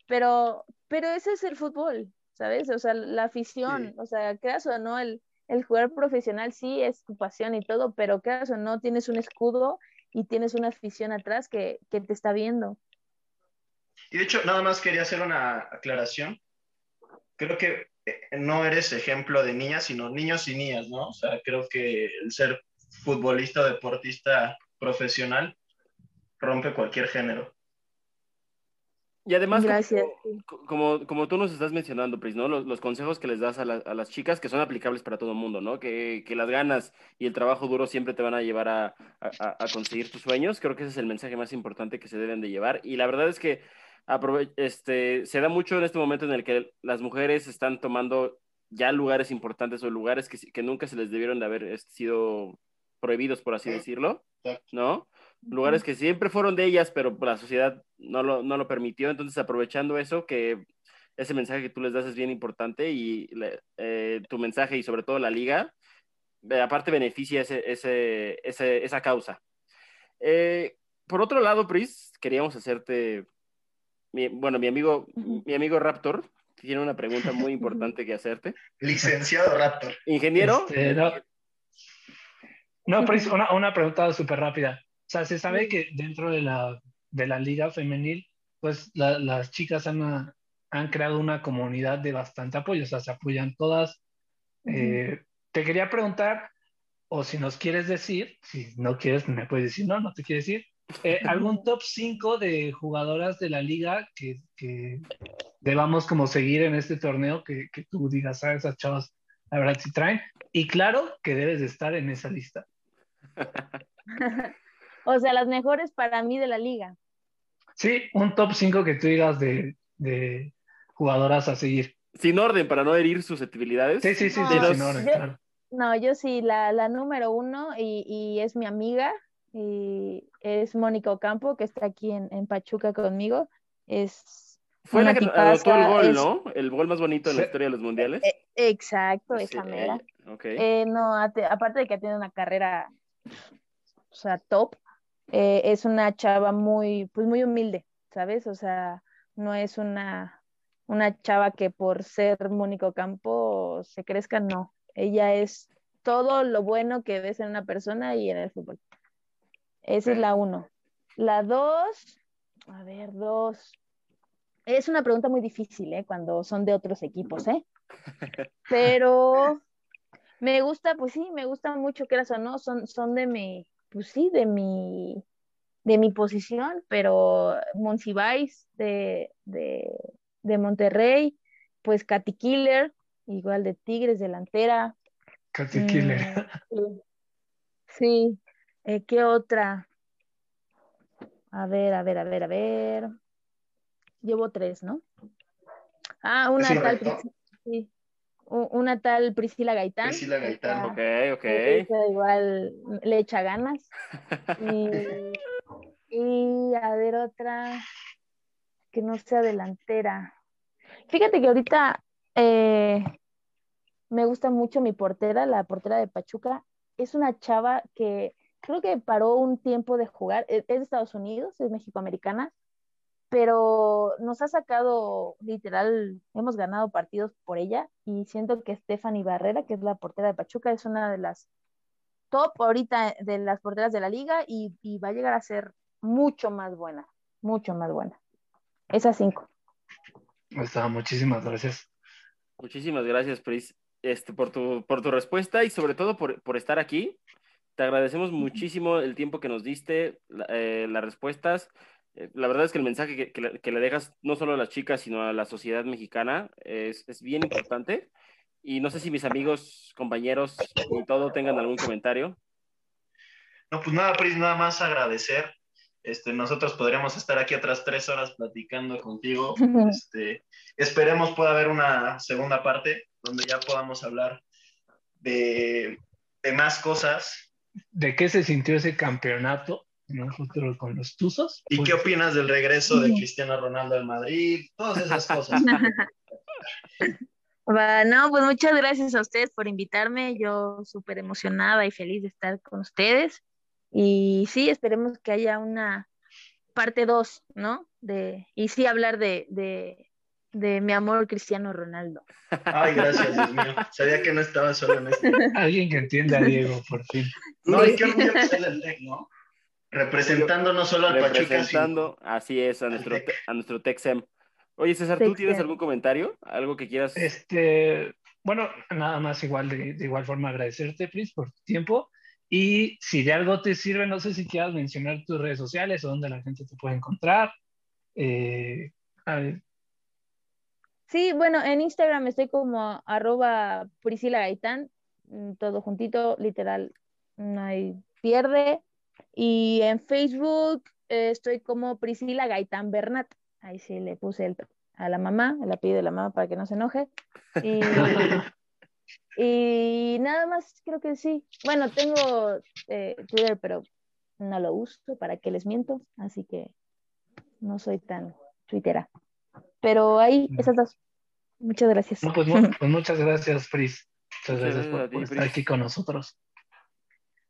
Pero, pero ese es el fútbol, ¿sabes? O sea, la afición, o sea, creas o no, el, el jugar profesional sí es tu pasión y todo, pero creas o no, tienes un escudo y tienes una afición atrás que, que te está viendo. Y de hecho, nada más quería hacer una aclaración. Creo que eh, no eres ejemplo de niñas, sino niños y niñas, ¿no? O sea, creo que el ser futbolista o deportista profesional rompe cualquier género. Y además, Como, como, tú nos estás mencionando, Pris, ¿no? Los, consejos que les das a, a, las chicas que son aplicables para todo el mundo, ¿no? Que, que, las ganas y el trabajo duro siempre te van a llevar a, a, a, conseguir tus sueños. Creo que ese es el mensaje más importante que se deben de llevar. Y la verdad es que este, se da mucho en este momento en el que las mujeres están tomando ya lugares importantes o lugares que, que nunca se les debieron de haber sido prohibidos, por así decirlo, ¿no? Lugares que siempre fueron de ellas, pero la sociedad no lo, no lo permitió. Entonces, aprovechando eso, que ese mensaje que tú les das es bien importante y eh, tu mensaje y sobre todo la liga, eh, aparte beneficia ese, ese, ese, esa causa. Eh, por otro lado, Pris, queríamos hacerte, bueno, mi amigo, mi amigo Raptor tiene una pregunta muy [laughs] importante que hacerte. Licenciado Raptor. Ingeniero. Este, no, pero una, una pregunta súper rápida. O sea, se sabe que dentro de la, de la liga femenil, pues las chicas han, han creado una comunidad de bastante apoyo, o sea, se apoyan todas. Eh, te quería preguntar, o si nos quieres decir, si no quieres, me puedes decir, no, no te quieres decir, eh, algún [laughs] top 5 de jugadoras de la liga que, que, debamos como seguir en este torneo, que, que tú digas, a ah, esas chavas, la verdad, si traen. Y claro que debes de estar en esa lista. [laughs] o sea, las mejores para mí de la liga. Sí, un top 5 que tú digas de, de, jugadoras a seguir. Sin orden, para no herir susceptibilidades. Sí, sí, sí, no, sin orden, claro. No, yo sí, la, la número uno y, y, es mi amiga y es Mónica Ocampo, que está aquí en, en Pachuca conmigo. Es fue la que anotó el gol, ¿no? El gol más bonito de la historia de los mundiales. E, exacto, esa mera. Eh, no, aparte de que tiene una carrera o sea, top, eh, es una chava muy, pues muy humilde, ¿sabes? O sea, no es una, una chava que por ser Mónico Campo se crezca, no. Ella es todo lo bueno que ves en una persona y en el fútbol. Esa es la uno. La dos, a ver, dos. Es una pregunta muy difícil, ¿eh? Cuando son de otros equipos, ¿eh? [laughs] Pero me gusta, pues sí, me gusta mucho, que o no, son, son de mi, pues sí, de mi, de mi posición, pero Monsiváis de, de, de Monterrey, pues Katy Killer, igual de Tigres, delantera. Katy Killer. Mm, sí, eh, ¿qué otra? A ver, a ver, a ver, a ver. Llevo tres, ¿no? Ah, una tal. Sí una tal Priscila Gaitán. Priscila Gaitán. Ok, ok. Igual le echa ganas. [laughs] Y, a ver otra que no sea delantera. Fíjate que ahorita eh, me gusta mucho mi portera, la portera de Pachuca. Es una chava que creo que paró un tiempo de jugar. Es de Estados Unidos, es mexicoamericana, pero nos ha sacado, literal, hemos ganado partidos por ella y siento que Stephanie Barrera, que es la portera de Pachuca, es una de las top ahorita de las porteras de la liga y, va a llegar a ser mucho más buena, mucho más buena. Esas cinco. Está, muchísimas gracias. Muchísimas gracias, Pris, este, por, tu, por tu respuesta y sobre todo por, por estar aquí. Te agradecemos muchísimo el tiempo que nos diste, eh, las respuestas. Eh, la verdad es que el mensaje que, le, dejas no solo a las chicas, sino a la sociedad mexicana es, bien importante. Y no sé si mis amigos, compañeros y todo tengan algún comentario. No, pues nada, Pris, nada más agradecer. Este, nosotros podríamos estar aquí otras tres horas platicando contigo. [laughs] Este, esperemos pueda haber una segunda parte donde ya podamos hablar de, de más cosas. ¿De qué se sintió ese campeonato? Nosotros con los Tuzos. ¿Y qué opinas del regreso de Cristiano Ronaldo al Madrid? Todas esas cosas. [laughs] no, pues muchas gracias a ustedes por invitarme. Yo súper emocionada y feliz de estar con ustedes. Y sí, esperemos que haya una parte 2, ¿no? De, y sí hablar de, de, de, mi amor Cristiano Ronaldo. Ay, gracias, Dios mío. Sabía que no estaba solo en esto. Alguien que entienda a Diego, por fin. No, y qué orgullo que el tech, ¿no? Representando no solo al Pachuca, sino... así es, a nuestro, a nuestro Texem. Oye, César, ¿tú tienes algún comentario? ¿Algo que quieras? Este, bueno, nada más igual de, igual forma agradecerte, Pris, por tu tiempo. Y si de algo te sirve, no sé si quieras mencionar tus redes sociales o dónde la gente te puede encontrar. Eh, sí, bueno, en Instagram estoy como arroba Priscila Gaitán, mm, todo juntito, literal, no hay pierde. Y en Facebook eh, estoy como Priscila Gaitán Bernat. Ahí sí le puse el, a la mamá, el apellido de la mamá para que no se enoje. Y, [laughs] y nada más, creo que sí. Bueno, tengo eh, Twitter, pero no lo uso, ¿para que les miento? Así que no soy tan twittera. Pero ahí, esas dos. Muchas gracias. pues, pues, [laughs] muchas gracias, Pris. Muchas gracias por estar aquí con nosotros.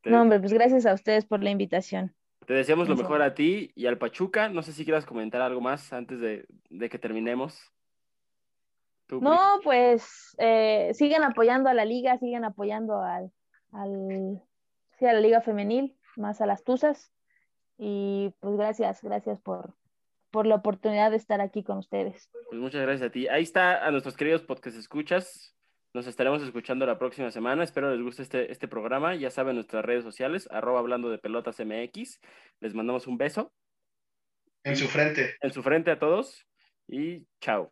No, hombre, pues gracias a ustedes por la invitación. Te deseamos lo mejor a ti y al Pachuca. No sé si quieras comentar algo más antes de, que terminemos. no, pues eh, sigan apoyando a la liga, sigan apoyando al, al, sí, a la liga femenil, más a las Tuzas. Y pues gracias, gracias por, por la oportunidad de estar aquí con ustedes. Pues muchas gracias a ti. Ahí está a nuestros queridos podcast escuchas. Nos estaremos escuchando la próxima semana. Espero les guste este, este programa. Ya saben, nuestras redes sociales, arroba hablando de pelotas MX. Les mandamos un beso. En su frente. En su frente a todos. Y chao.